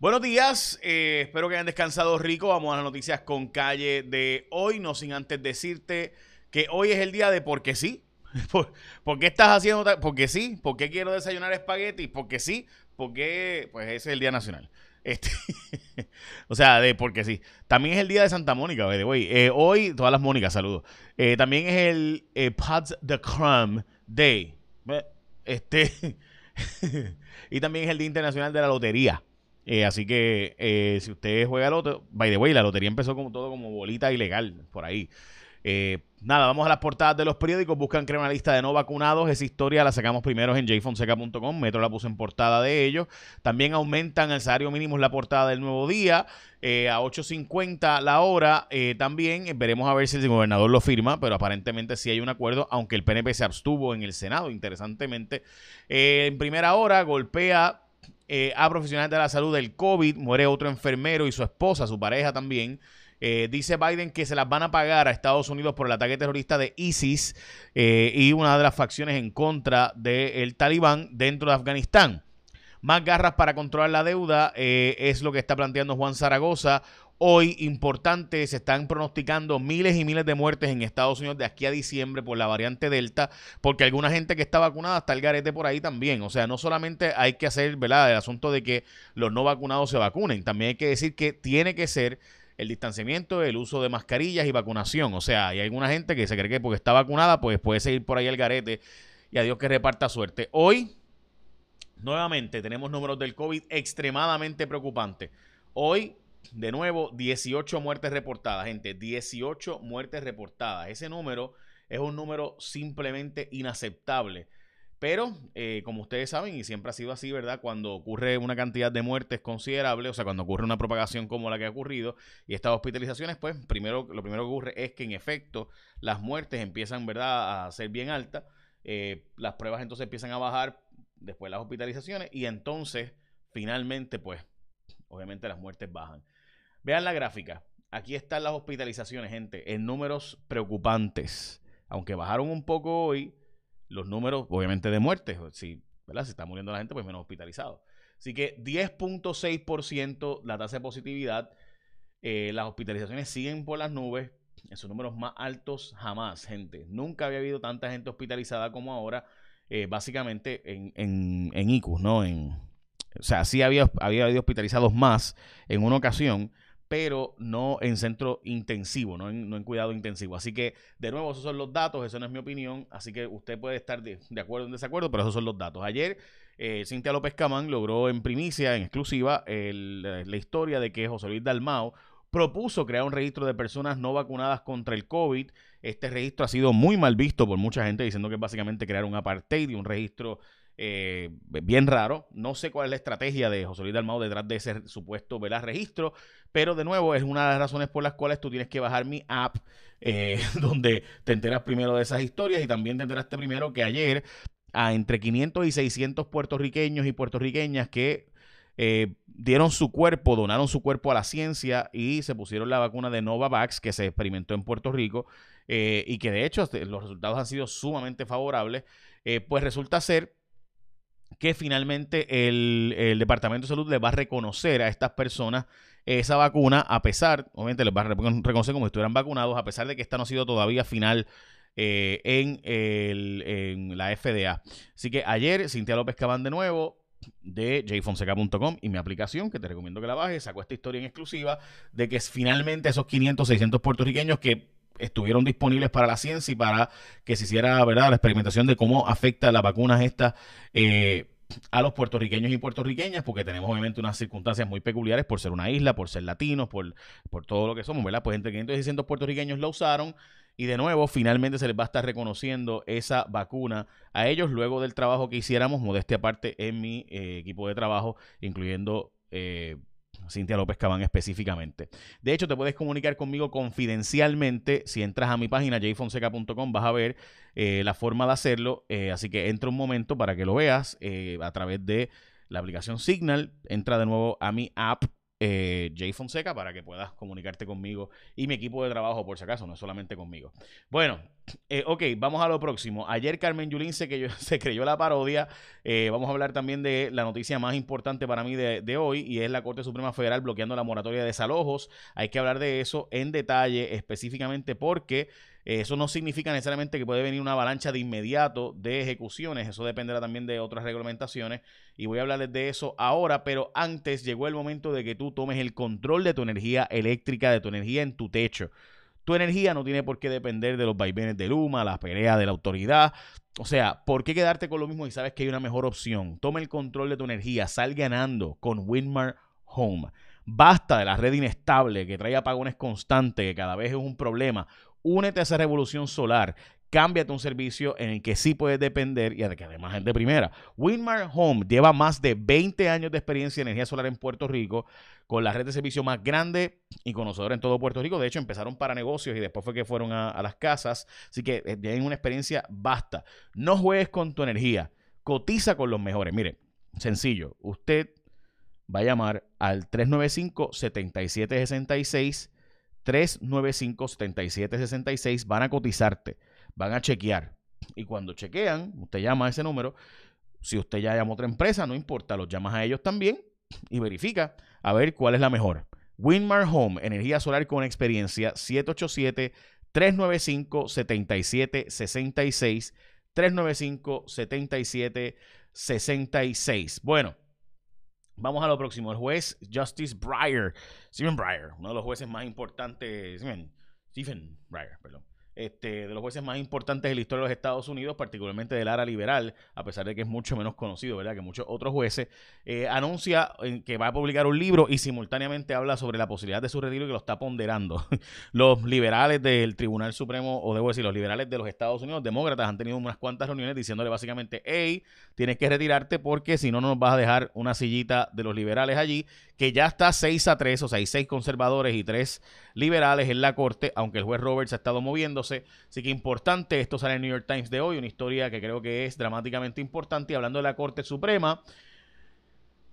Buenos días, eh, espero que hayan descansado rico. Vamos a las noticias con calle de hoy, no sin antes decirte que hoy es el día de porque sí. ¿Por, qué estás haciendo? Porque sí. ¿Por qué quiero desayunar espagueti? Porque sí. Porque, pues ese es el día nacional. Este, o sea, de porque sí. También es el día de Santa Mónica, by the way. Eh, hoy, todas las Mónicas, saludos. Eh, también es el eh, the Crumb Day. Este, y también es el Día Internacional de la Lotería. Eh, así que eh, si usted juega loto, by the way, la lotería empezó como todo como bolita ilegal por ahí. Eh, nada, vamos a las portadas de los periódicos. Buscan crear una lista de no vacunados. Esa historia la sacamos primero en jfonseca.com. Metro la puso en portada de ellos. También aumentan el salario mínimo en la portada del nuevo día. eh, a 8.50 la hora. También veremos a ver si el gobernador lo firma, pero aparentemente sí hay un acuerdo, aunque el PNP se abstuvo en el Senado, interesantemente. En primera hora golpea eh, a profesionales de la salud del COVID, muere otro enfermero y su esposa, su pareja también. Eh, dice Biden que se las van a pagar a Estados Unidos por el ataque terrorista de ISIS eh, y una de las facciones en contra del talibán dentro de Afganistán. Más garras para controlar la deuda es lo que está planteando Juan Zaragoza. Hoy, importante, se están pronosticando miles y miles de muertes en Estados Unidos de aquí a diciembre por la variante Delta, porque alguna gente que está vacunada está el garete por ahí también. O sea, no solamente hay que hacer ¿verdad? el asunto de que los no vacunados se vacunen, también hay que decir que tiene que ser el distanciamiento, el uso de mascarillas y vacunación. O sea, hay alguna gente que se cree que porque está vacunada, pues puede seguir por ahí el garete y a Dios que reparta suerte. Hoy, nuevamente, tenemos números del COVID extremadamente preocupantes. Hoy, de nuevo, 18 muertes reportadas, gente. 18 muertes reportadas. Ese número es un número simplemente inaceptable. Pero, eh, como ustedes saben, y siempre ha sido así, ¿verdad? Cuando ocurre una cantidad de muertes considerable, o sea, cuando ocurre una propagación como la que ha ocurrido, y estas hospitalizaciones, pues, primero, lo primero que ocurre es que en efecto las muertes empiezan, ¿verdad?, a ser bien altas. Eh, las pruebas entonces empiezan a bajar, después las hospitalizaciones, y entonces, finalmente, pues, obviamente las muertes bajan. Vean la gráfica. Aquí están las hospitalizaciones, gente, en números preocupantes. Aunque bajaron un poco hoy, los números, obviamente, de muertes. Si, ¿verdad? si está muriendo la gente, pues menos hospitalizados. Así que 10.6% la tasa de positividad. Eh, las hospitalizaciones siguen por las nubes. En sus números más altos jamás, gente. Nunca había habido tanta gente hospitalizada como ahora. eh, básicamente en, en, en ICUS, ¿no? En, o sea, sí había, había habido hospitalizados más en una ocasión, pero no en centro intensivo, no en, cuidado intensivo. Así que, de nuevo, esos son los datos, eso no es mi opinión, así que usted puede estar de, acuerdo o en desacuerdo, pero esos son los datos. Ayer, eh, Cintia López Camán logró en primicia, en exclusiva, el- la, la historia de que José Luis Dalmao propuso crear un registro de personas no vacunadas contra el COVID. Este registro ha sido muy mal visto por mucha gente, diciendo que es básicamente crear un apartheid y un registro eh, bien raro. No sé cuál es la estrategia de José Luis Dalmau detrás de ese supuesto ¿verdad? registro, pero de nuevo es una de las razones por las cuales tú tienes que bajar mi app, eh, donde te enteras primero de esas historias y también te enteraste primero que ayer a entre 500 y 600 puertorriqueños y puertorriqueñas que eh, dieron su cuerpo, donaron su cuerpo a la ciencia y se pusieron la vacuna de Novavax que se experimentó en Puerto Rico y que de hecho este, los resultados han sido sumamente favorables, pues resulta ser que finalmente el, el Departamento de Salud le va a reconocer a estas personas esa vacuna, a pesar, obviamente les va a recon- reconocer como si estuvieran vacunados, a pesar de que esta no ha sido todavía final eh, en, el- en la FDA. Así que ayer, Cintia López Cabán de nuevo, de jfonseca.com y mi aplicación, que te recomiendo que la bajes, sacó esta historia en exclusiva de que finalmente esos 500, 600 puertorriqueños que estuvieron disponibles para la ciencia y para que se hiciera verdad la experimentación de cómo afecta las vacunas estas eh, a los puertorriqueños y puertorriqueñas, porque tenemos obviamente unas circunstancias muy peculiares por ser una isla, por ser latinos, por, por todo lo que somos, ¿verdad? Pues entre 500 y 600 puertorriqueños la usaron y de nuevo finalmente se les va a estar reconociendo esa vacuna a ellos luego del trabajo que hiciéramos, modestia aparte, en mi eh, equipo de trabajo, incluyendo... Eh, Cintia López Cabán específicamente. De hecho, te puedes comunicar conmigo confidencialmente. Si entras a mi página jfonseca.com vas a ver eh, la forma de hacerlo. Eh, así que entra un momento para que lo veas eh, a través de la aplicación Signal. Entra de nuevo a mi app eh, Jay Fonseca para que puedas comunicarte conmigo y mi equipo de trabajo, por si acaso, no solamente conmigo. Bueno, eh, ok, vamos a lo próximo. Ayer Carmen Yulín se, creyó la parodia. Eh, vamos a hablar también de la noticia más importante para mí de, de, hoy y es la Corte Suprema Federal bloqueando la moratoria de desalojos. Hay que hablar de eso en detalle específicamente porque eso no significa necesariamente que puede venir una avalancha de inmediato de ejecuciones. Eso dependerá también de otras reglamentaciones. Y voy a hablarles de eso ahora. Pero antes llegó el momento de que tú tomes el control de tu energía eléctrica, de tu energía en tu techo. Tu energía no tiene por qué depender de los vaivenes de Luma, la pelea de la autoridad. O sea, ¿por qué quedarte con lo mismo y sabes que hay una mejor opción? Toma el control de tu energía, sal ganando con Winmar Home. Basta de la red inestable que trae apagones constantes, que cada vez es un problema. Únete a esa revolución solar. Cámbiate un servicio en el que sí puedes depender y que además es de primera. Winmar Home lleva más de 20 años de experiencia en energía solar en Puerto Rico, con la red de servicio más grande y conocedora en todo Puerto Rico. De hecho, empezaron para negocios y después fue que fueron a, a las casas. Así que eh, tienen una experiencia basta. No juegues con tu energía. Cotiza con los mejores. Mire, sencillo. Usted va a llamar al 395-7766 395-7766 van a cotizarte, van a chequear. Y cuando chequean, usted llama a ese número. Si usted ya llama a otra empresa, no importa, los llamas a ellos también y verifica a ver cuál es la mejor. Winmar Home, energía solar con experiencia, 787-395-7766. 395-7766. Bueno, Vamos a lo próximo. El juez Justice Breyer, Stephen Breyer, uno de los jueces más importantes, Stephen Breyer, perdón, este, de los jueces más importantes de la historia de los Estados Unidos, particularmente del área liberal, a pesar de que es mucho menos conocido, ¿verdad? Que muchos otros jueces, eh, anuncia que va a publicar un libro y simultáneamente habla sobre la posibilidad de su retiro y que lo está ponderando. los liberales del Tribunal Supremo, o debo decir, los liberales de los Estados Unidos, demócratas, han tenido unas cuantas reuniones diciéndole básicamente, hey, tienes que retirarte porque si no, no nos vas a dejar una sillita de los liberales allí, que ya está 6 a 3, o sea, hay 6 conservadores y 3 liberales en la corte, aunque el juez Roberts ha estado moviéndose. Así que importante, esto sale en el New York Times de hoy, una historia que creo que es dramáticamente importante. Y hablando de la Corte Suprema,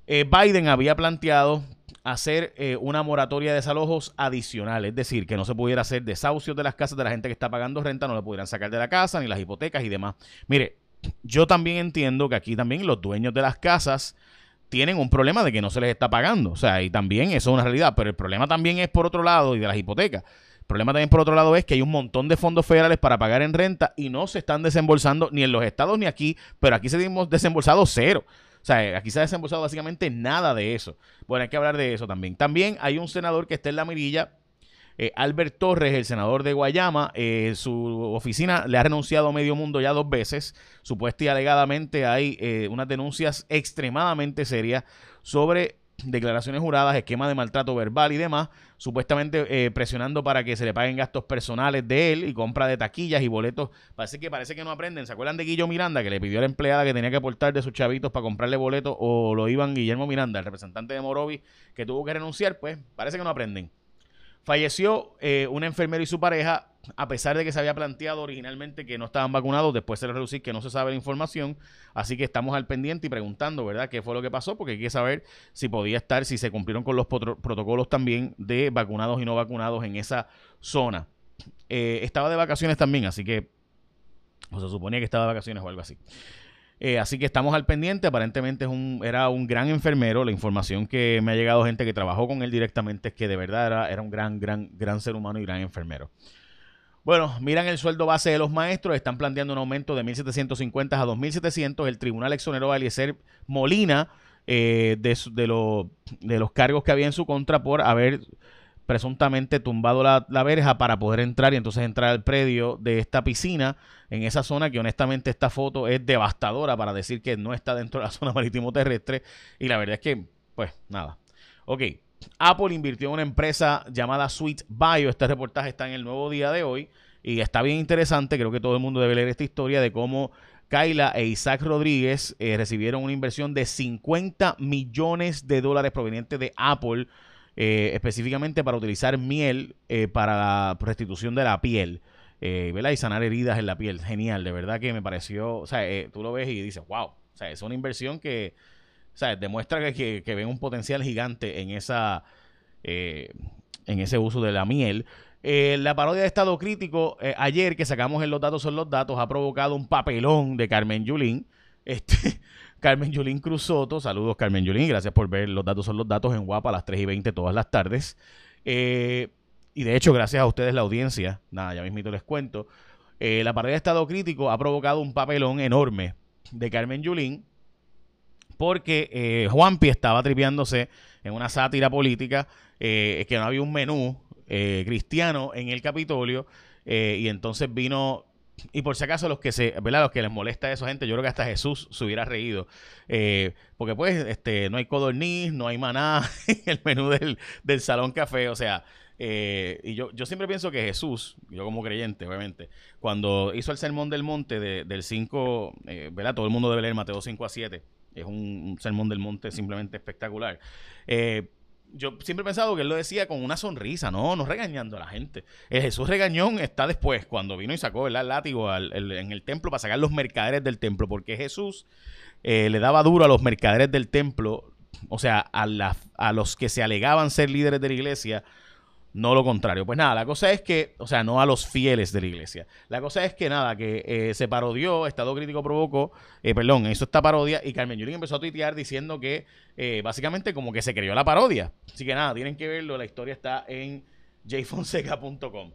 eh, Biden había planteado hacer eh, una moratoria de desalojos adicional, es decir, que no se pudiera hacer desahucios de las casas de la gente que está pagando renta, no le pudieran sacar de la casa, ni las hipotecas y demás. Mire, yo también entiendo que aquí también los dueños de las casas tienen un problema de que no se les está pagando. O sea, y también eso es una realidad. Pero el problema también es por otro lado, y de las hipotecas. El problema también por otro lado es que hay un montón de fondos federales para pagar en renta y no se están desembolsando ni en los estados ni aquí, pero aquí se hemos desembolsado cero. O sea, aquí se ha desembolsado básicamente nada de eso. Bueno, hay que hablar de eso también. También hay un senador que está en la mirilla eh, Albert Torres, el senador de Guayama, eh, su oficina le ha renunciado a medio mundo ya dos veces. Supuesta y alegadamente hay eh, unas denuncias extremadamente serias sobre declaraciones juradas, esquema de maltrato verbal y demás, supuestamente presionando para que se le paguen gastos personales de él y compra de taquillas y boletos. Parece que parece que no aprenden. ¿Se acuerdan de Guillo Miranda que le pidió a la empleada que tenía que aportar de sus chavitos para comprarle boletos o lo iban Guillermo Miranda, el representante de Morovi, que tuvo que renunciar? Pues parece que no aprenden. Falleció eh, un enfermero y su pareja, a pesar de que se había planteado originalmente que no estaban vacunados, después se les reducir que no se sabe la información, así que estamos al pendiente y preguntando, ¿verdad?, qué fue lo que pasó, porque hay que saber si podía estar, si se cumplieron con los protocolos también de vacunados y no vacunados en esa zona. Eh, estaba de vacaciones también, así que, o se suponía que estaba de vacaciones o algo así. Eh, así que estamos al pendiente. Aparentemente es un, era un gran enfermero. La información que me ha llegado gente que trabajó con él directamente es que de verdad era, era un gran, gran, gran ser humano y gran enfermero. Bueno, miran el sueldo base de los maestros. Están planteando un aumento de 1.750 a 2.700. El tribunal exoneró a Eliezer Molina eh, de, los cargos que había en su contra por haber presuntamente tumbado la, verja para poder entrar y entonces entrar al predio de esta piscina en esa zona que honestamente esta foto es devastadora para decir que no está dentro de la zona marítimo terrestre y la verdad es que pues nada. Ok, Apple invirtió en una empresa llamada Sweet Bio, este reportaje está en el nuevo día de hoy y está bien interesante, creo que todo el mundo debe leer esta historia de cómo Kyla e Isaac Rodríguez eh, recibieron una inversión de 50 millones de dólares provenientes de Apple eh, específicamente para utilizar miel eh, para la restitución de la piel. Eh, Y sanar heridas en la piel. Genial, de verdad que me pareció, o sea, tú lo ves y dices, wow, o sea, es una inversión que, sea, demuestra que, que, ven un potencial gigante en esa, en ese uso de la miel. la parodia de Estado Crítico, ayer que sacamos en Los Datos son los Datos, ha provocado un papelón de Carmen Yulín. Este, Carmen Yulín Cruzoto, saludos Carmen Yulín, gracias por ver Los Datos son los Datos en Guapa a las 3 y 20 todas las tardes. y de hecho, gracias a ustedes la audiencia, nada, ya mismito les cuento, la parodia de Estado Crítico ha provocado un papelón enorme de Carmen Yulín porque eh, Juanpi estaba tripeándose en una sátira política eh, que no había un menú eh, cristiano en el Capitolio eh, y entonces vino y por si acaso los que se, ¿verdad? Los que les molesta a esa gente, yo creo que hasta Jesús se hubiera reído. porque pues, este, no hay codorniz, no hay maná en el menú del, del salón café. O sea, y yo, yo siempre pienso que Jesús, yo como creyente, obviamente, cuando hizo el sermón del monte del 5, ¿verdad? Todo el mundo debe leer Mateo 5 a 7 es un, sermón del monte simplemente espectacular. Eh, yo siempre he pensado que él lo decía con una sonrisa, no, no regañando a la gente. El Jesús regañón está después, cuando vino y sacó el látigo en el templo para sacar los mercaderes del templo, porque Jesús eh, le daba duro a los mercaderes del templo, o sea, a, a los que se alegaban ser líderes de la iglesia, no lo contrario. Pues nada, la cosa es que, o sea, no a los fieles de la iglesia. La cosa es que nada, que eh, se parodió, Estado Crítico provocó, eh, perdón, eso está parodia, y Carmen Yulín empezó a tuitear diciendo que eh, básicamente como que se creyó la parodia. Así que nada, tienen que verlo, la historia está en jfonseca.com.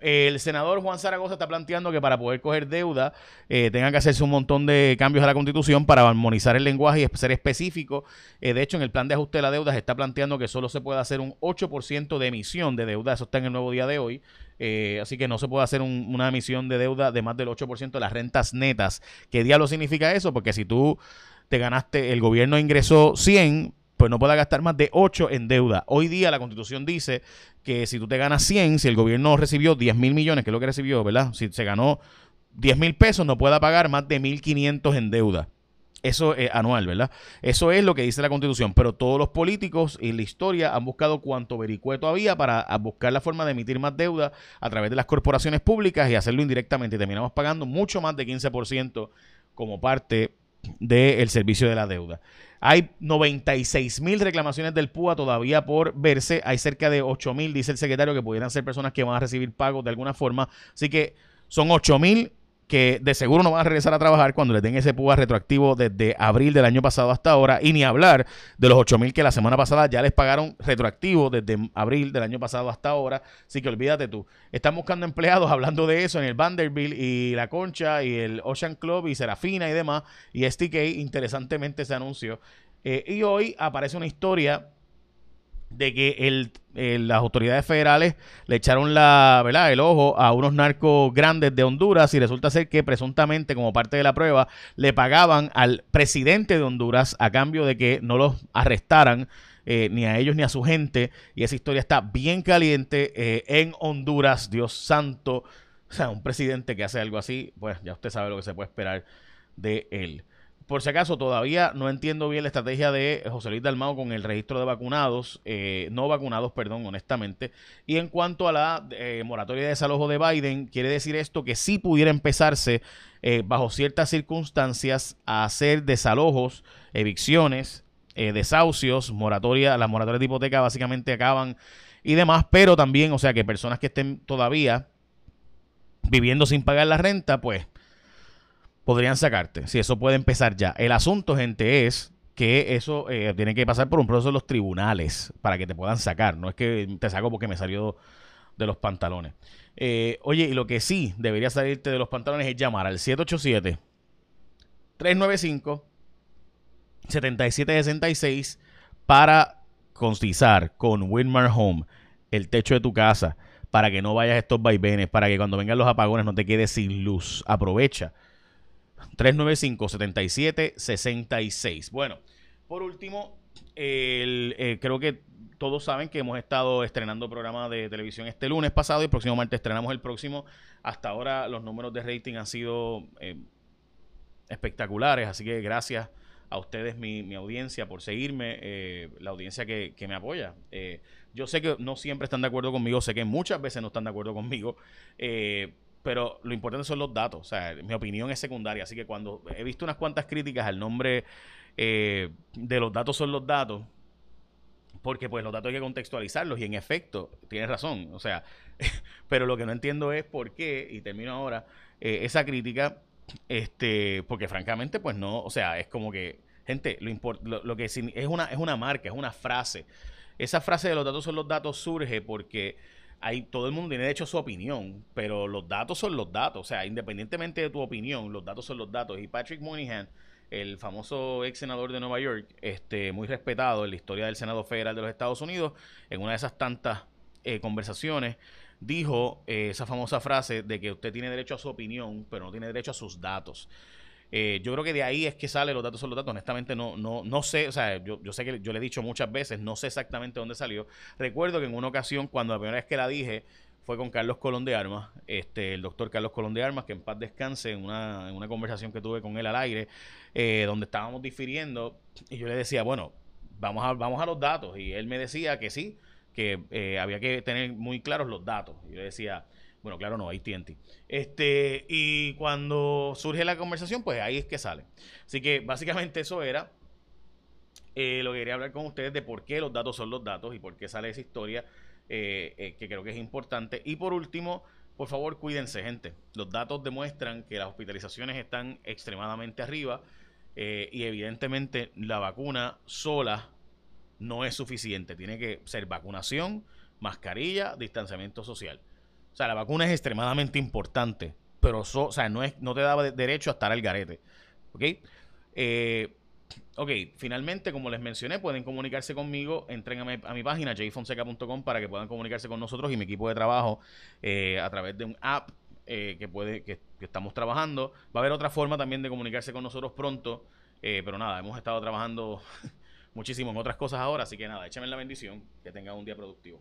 El senador Juan Zaragoza está planteando que para poder coger deuda eh, tengan que hacerse un montón de cambios a la constitución para armonizar el lenguaje y ser específico. Eh, de hecho, en el plan de ajuste de la deuda se está planteando que solo se puede hacer un 8% de emisión de deuda. Eso está en el nuevo día de hoy. Eh, así que no se puede hacer una emisión de deuda de más del 8% de las rentas netas. ¿Qué diablo significa eso? Porque si tú te ganaste, el gobierno ingresó 100, pues no pueda gastar más de 8 en deuda. Hoy día la constitución dice que si tú te ganas 100, si el gobierno recibió 10 mil millones, que es lo que recibió, ¿verdad? Si se ganó 10 mil pesos, no pueda pagar más de 1.500 en deuda. Eso es anual, ¿verdad? Eso es lo que dice la constitución. Pero todos los políticos y la historia han buscado cuanto vericueto había para buscar la forma de emitir más deuda a través de las corporaciones públicas y hacerlo indirectamente. Y terminamos pagando mucho más de 15% como parte del servicio de la deuda. Hay 96 mil reclamaciones del PUA todavía por verse. Hay cerca de 8 mil, dice el secretario, que pudieran ser personas que van a recibir pagos de alguna forma. Así que son 8 mil que de seguro no van a regresar a trabajar cuando le den ese PUA retroactivo desde abril del año pasado hasta ahora. Y ni hablar de los 8 mil que la semana pasada ya les pagaron retroactivo desde abril del año pasado hasta ahora. Así que olvídate tú. Están buscando empleados hablando de eso en el Vanderbilt y La Concha y el Ocean Club y Serafina y demás. Y STK, interesantemente, se anunció. Eh, y hoy aparece una historia de que el, las autoridades federales le echaron la, el ojo a unos narcos grandes de Honduras y resulta ser que presuntamente como parte de la prueba le pagaban al presidente de Honduras a cambio de que no los arrestaran eh, ni a ellos ni a su gente. Y esa historia está bien caliente eh, en Honduras, Dios santo, o sea, un presidente que hace algo así, pues ya usted sabe lo que se puede esperar de él. Por si acaso, todavía no entiendo bien la estrategia de José Luis Dalmao con el registro de vacunados, eh, no vacunados, perdón, honestamente. Y en cuanto a la eh, moratoria de desalojo de Biden, quiere decir esto que sí pudiera empezarse eh, bajo ciertas circunstancias a hacer desalojos, evicciones, desahucios, moratoria, las moratorias de hipoteca básicamente acaban y demás, pero también, o sea, que personas que estén todavía viviendo sin pagar la renta, pues podrían sacarte. Si eso puede empezar ya. El asunto, gente, es que eso eh, tiene que pasar por un proceso de los tribunales para que te puedan sacar. No es que te saco porque me salió de los pantalones. Eh, oye, y lo que sí debería salirte de los pantalones es llamar al 787 395 7766 para constizar con Winmar Home el techo de tu casa para que no vayas a estos vaivenes, para que cuando vengan los apagones no te quedes sin luz. Aprovecha 395-7766. Bueno, por último, eh, creo que todos saben que hemos estado estrenando programa de televisión este lunes pasado y el próximo martes estrenamos el próximo. Hasta ahora los números de rating han sido eh, espectaculares, así que gracias a ustedes, mi, audiencia, por seguirme, eh, la audiencia que me apoya. yo sé que no siempre están de acuerdo conmigo, sé que muchas veces no están de acuerdo conmigo, pero lo importante son los datos. O sea, mi opinión es secundaria. Así que cuando he visto unas cuantas críticas al nombre eh, de los datos son los datos, porque pues los datos hay que contextualizarlos y en efecto, tienes razón, o sea, pero lo que no entiendo es por qué, y termino ahora, eh, esa crítica, este, porque francamente pues no, o sea, es como que, gente, lo, lo, que es una, es una marca, es una frase. Esa frase de los datos son los datos surge porque hay, todo el mundo tiene derecho a su opinión, pero los datos son los datos, o sea, independientemente de tu opinión, los datos son los datos. Y Patrick Moynihan, el famoso ex senador de Nueva York, este, muy respetado en la historia del Senado Federal de los Estados Unidos, en una de esas tantas eh, conversaciones, dijo eh, esa famosa frase de que usted tiene derecho a su opinión, pero no tiene derecho a sus datos. Eh, yo creo que de ahí es que sale los datos son los datos. Honestamente, no, no, no sé, o sea, yo, yo sé que yo le he dicho muchas veces, no sé exactamente dónde salió. Recuerdo que en una ocasión, cuando la primera vez que la dije, fue con Carlos Colón de Armas, este, el doctor Carlos Colón de Armas, que en paz descanse, en una, en una conversación que tuve con él al aire, eh, donde estábamos difiriendo, y yo le decía, bueno, vamos a, vamos a los datos, y él me decía que sí, que eh, había que tener muy claros los datos. Y yo le decía, bueno, claro, no, hay TNT. Este, y cuando surge la conversación, pues ahí es que sale. Así que básicamente eso era eh, lo que quería hablar con ustedes de por qué los datos son los datos y por qué sale esa historia eh, eh, que creo que es importante. Y por último, por favor, cuídense, gente. Los datos demuestran que las hospitalizaciones están extremadamente arriba y evidentemente la vacuna sola no es suficiente. Tiene que ser vacunación, mascarilla, distanciamiento social. O sea, la vacuna es extremadamente importante, pero o sea, no, es, no te da derecho a estar al garete. ¿Ok? Ok, finalmente, como les mencioné, pueden comunicarse conmigo. Entren a mi, página, jfonseca.com, para que puedan comunicarse con nosotros y mi equipo de trabajo eh, a través de un app eh, que, puede, que, estamos trabajando. Va a haber otra forma también de comunicarse con nosotros pronto, eh, pero nada, hemos estado trabajando muchísimo en otras cosas ahora, así que nada, échame la bendición, que tengan un día productivo.